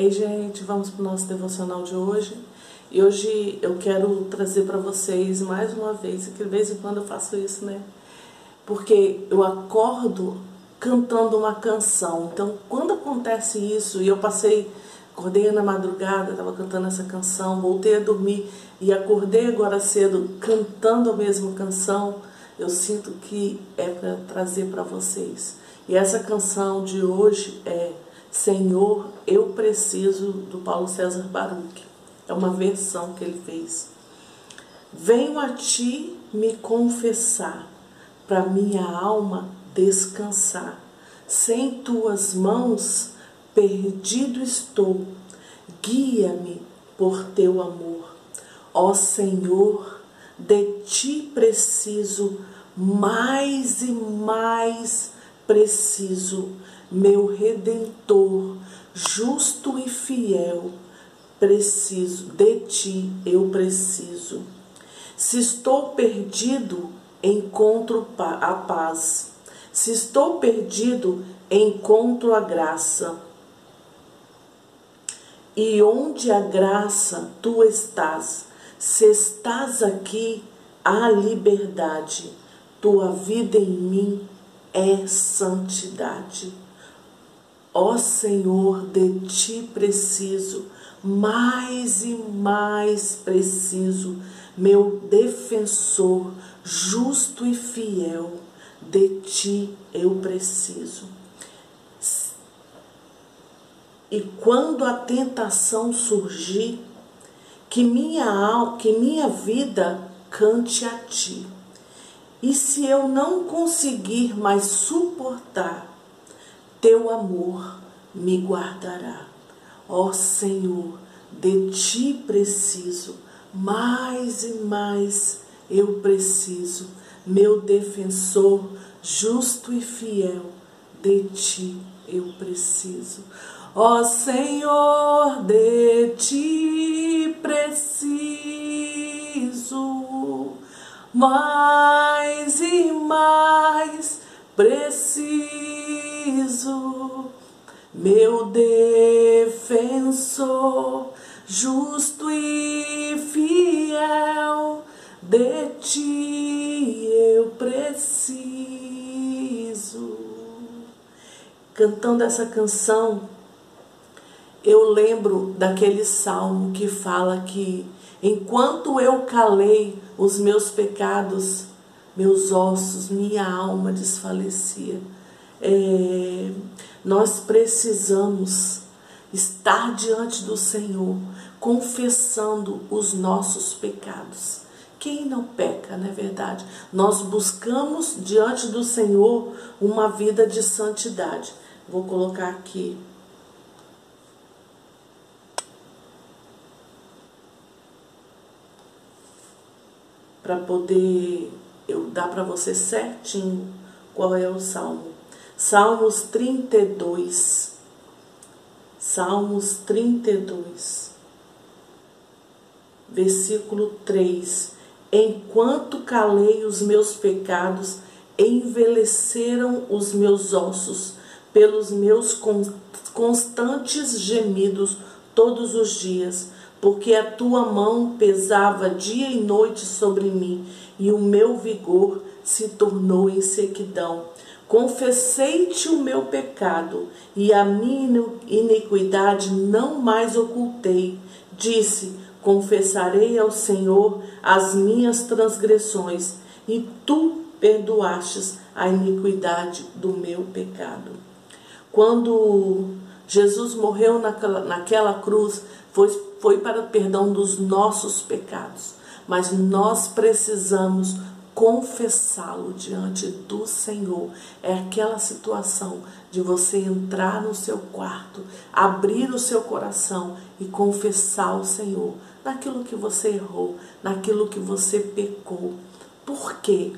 Ei, gente, vamos para o nosso devocional de hoje. E hoje eu quero trazer para vocês mais uma vez, que de vez em quando eu faço isso, né? Porque eu acordo cantando uma canção. Então, quando acontece isso, e eu passei, acordei na madrugada, estava cantando essa canção, voltei a dormir e acordei agora cedo cantando a mesma canção, eu sinto que é para trazer para vocês. E essa canção de hoje é Senhor, eu preciso, do Paulo César Baruch. É uma versão que ele fez. Venho a ti me confessar, para minha alma descansar. Sem tuas mãos, perdido estou. Guia-me por teu amor. Ó Senhor, de ti preciso, mais e mais preciso meu redentor, justo e fiel, preciso de ti, eu preciso. Se estou perdido, encontro a paz. Se estou perdido, encontro a graça. E onde a graça tu estás, se estás aqui, há liberdade. Tua vida em mim é santidade. Ó Senhor, de ti preciso, mais e mais preciso, meu defensor, justo e fiel, de ti eu preciso. E quando a tentação surgir, que minha, que minha vida cante a ti. E se eu não conseguir mais suportar, teu amor me guardará. Ó Senhor, de ti preciso, mais e mais eu preciso, meu defensor, justo e fiel, de ti eu preciso. Ó Senhor, de ti preciso, mais e mais preciso, meu defensor, justo e fiel, de ti eu preciso. Cantando essa canção, eu lembro daquele salmo que fala que enquanto eu calei os meus pecados, meus ossos, minha alma desfalecia. É, nós precisamos estar diante do Senhor, confessando os nossos pecados. Quem não peca, não é verdade? Nós buscamos diante do Senhor uma vida de santidade. Vou colocar aqui. Para poder eu dar para você certinho qual é o salmo. Salmos 32. Salmos 32. Versículo 3. Enquanto calei os meus pecados, envelheceram os meus ossos pelos meus constantes gemidos todos os dias, porque a tua mão pesava dia e noite sobre mim e o meu vigor se tornou em sequidão. Confessei-te o meu pecado e a minha iniquidade não mais ocultei. Disse: Confessarei ao Senhor as minhas transgressões, e tu perdoastes a iniquidade do meu pecado. Quando Jesus morreu naquela, naquela cruz, foi, foi para o perdão dos nossos pecados mas nós precisamos confessá-lo diante do Senhor. É aquela situação de você entrar no seu quarto, abrir o seu coração e confessar o Senhor naquilo que você errou, naquilo que você pecou. Por quê?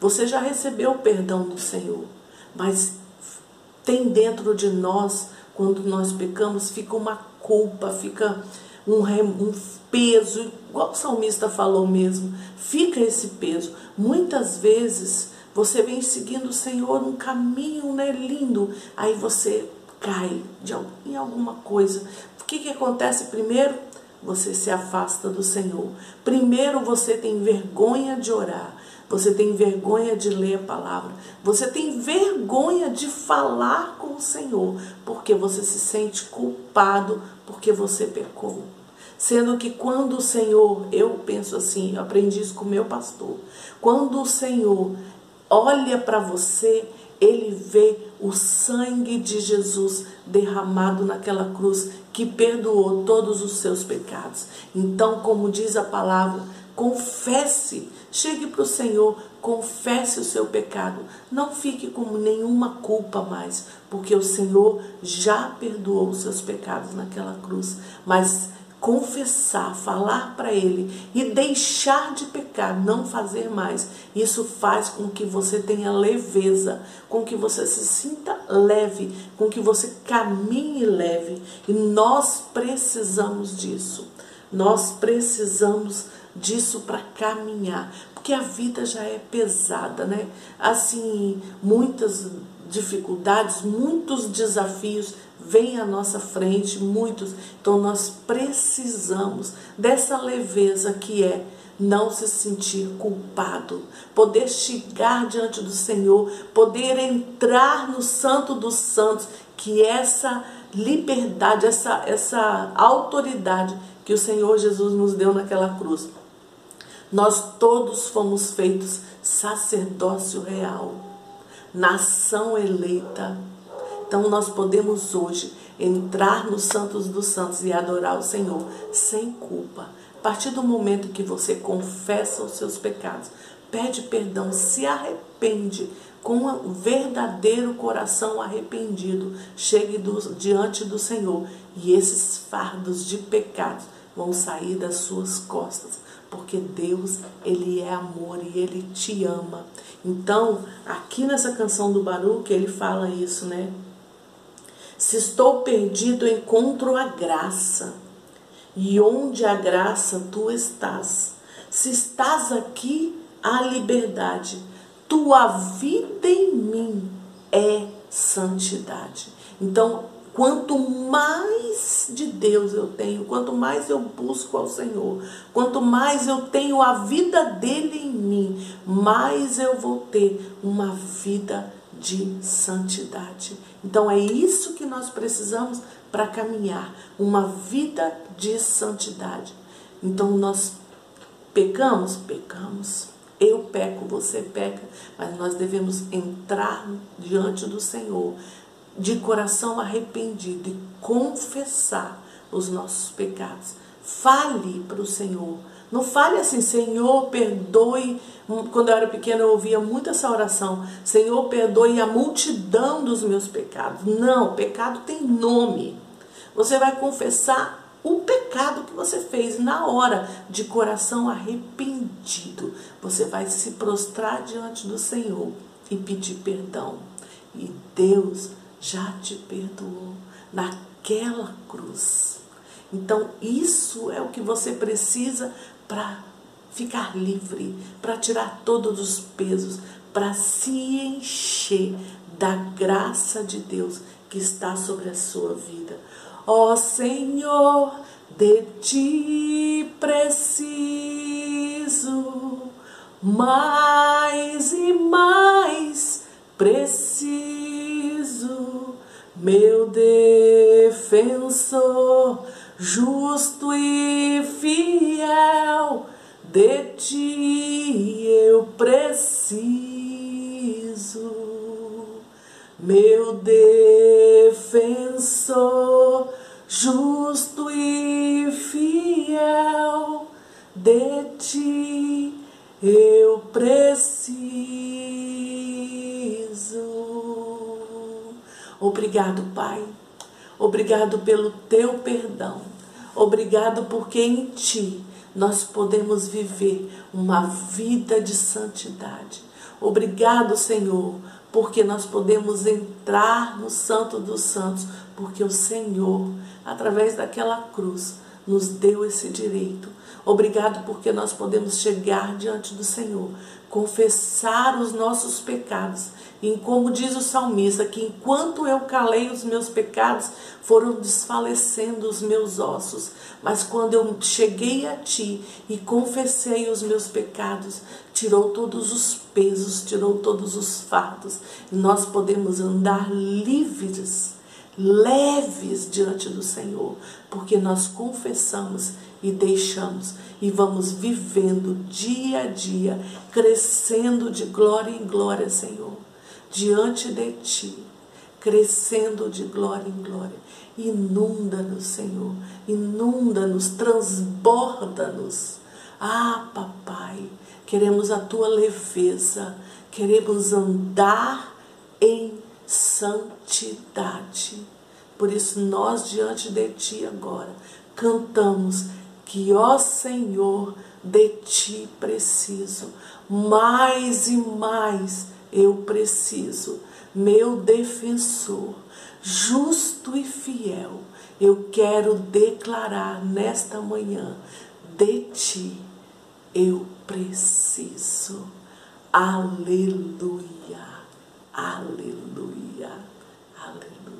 Você já recebeu o perdão do Senhor, mas tem dentro de nós, quando nós pecamos, fica uma culpa, fica um, um peso, igual o salmista falou mesmo, fica esse peso. Muitas vezes você vem seguindo o Senhor num caminho né, lindo, aí você cai de, em alguma coisa, o que, que acontece primeiro? Você se afasta do Senhor. Primeiro você tem vergonha de orar. Você tem vergonha de ler a palavra. Você tem vergonha de falar com o Senhor, porque você se sente culpado porque você pecou. Sendo que quando o Senhor, eu penso assim, eu aprendi isso com o meu pastor, quando o Senhor olha para você, ele vê o sangue de Jesus derramado naquela cruz que perdoou todos os seus pecados. Então, como diz a palavra, confesse, chegue para o Senhor, confesse o seu pecado. Não fique com nenhuma culpa mais, porque o Senhor já perdoou os seus pecados naquela cruz. Mas confessar, falar para Ele e deixar de pecar, não fazer mais. Isso faz com que você tenha leveza, com que você se sinta leve, com que você caminhe leve. E nós precisamos disso. Nós precisamos disso para caminhar, porque a vida já é pesada, né? Assim, muitas dificuldades, muitos desafios vêm à nossa frente, muitos. Então nós precisamos dessa leveza que é não se sentir culpado, poder chegar diante do Senhor, poder entrar no Santo dos Santos, que essa liberdade, essa, essa autoridade que o Senhor Jesus nos deu naquela cruz. Nós todos fomos feitos sacerdócio real nação eleita. Então nós podemos hoje entrar nos Santos dos Santos e adorar o Senhor sem culpa. A partir do momento que você confessa os seus pecados, pede perdão, se arrepende com um verdadeiro coração arrependido, chegue do, diante do Senhor e esses fardos de pecados vão sair das suas costas porque Deus, ele é amor e ele te ama. Então, aqui nessa canção do Baruch, ele fala isso, né? Se estou perdido, encontro a graça. E onde a graça tu estás. Se estás aqui, a liberdade. Tua vida em mim é santidade. Então, Quanto mais de Deus eu tenho, quanto mais eu busco ao Senhor, quanto mais eu tenho a vida dele em mim, mais eu vou ter uma vida de santidade. Então é isso que nós precisamos para caminhar, uma vida de santidade. Então nós pecamos, pecamos. Eu peco, você peca, mas nós devemos entrar diante do Senhor de coração arrependido e confessar os nossos pecados. Fale para o Senhor. Não fale assim, Senhor, perdoe. Quando eu era pequena, eu ouvia muito essa oração: Senhor, perdoe a multidão dos meus pecados. Não, pecado tem nome. Você vai confessar o pecado que você fez na hora, de coração arrependido. Você vai se prostrar diante do Senhor e pedir perdão. E Deus já te perdoou naquela cruz. Então, isso é o que você precisa para ficar livre, para tirar todos os pesos, para se encher da graça de Deus que está sobre a sua vida. Ó oh, Senhor, de ti preciso mais e mais preciso meu defensor, justo e fiel, de ti Obrigado, Pai. Obrigado pelo teu perdão. Obrigado porque em ti nós podemos viver uma vida de santidade. Obrigado, Senhor, porque nós podemos entrar no Santo dos Santos, porque o Senhor, através daquela cruz, nos deu esse direito. Obrigado porque nós podemos chegar diante do Senhor confessar os nossos pecados. E como diz o salmista, que enquanto eu calei os meus pecados, foram desfalecendo os meus ossos. Mas quando eu cheguei a ti e confessei os meus pecados, tirou todos os pesos, tirou todos os fardos. E nós podemos andar livres, leves diante do Senhor, porque nós confessamos e deixamos e vamos vivendo dia a dia, crescendo de glória em glória, Senhor, diante de Ti, crescendo de glória em glória. Inunda-nos, Senhor, inunda-nos, transborda-nos. Ah, papai, queremos a Tua leveza, queremos andar em santidade. Por isso, nós diante de Ti agora cantamos que, ó Senhor, de ti preciso, mais e mais eu preciso, meu defensor, justo e fiel, eu quero declarar nesta manhã: de ti eu preciso. Aleluia, Aleluia. Aleluia.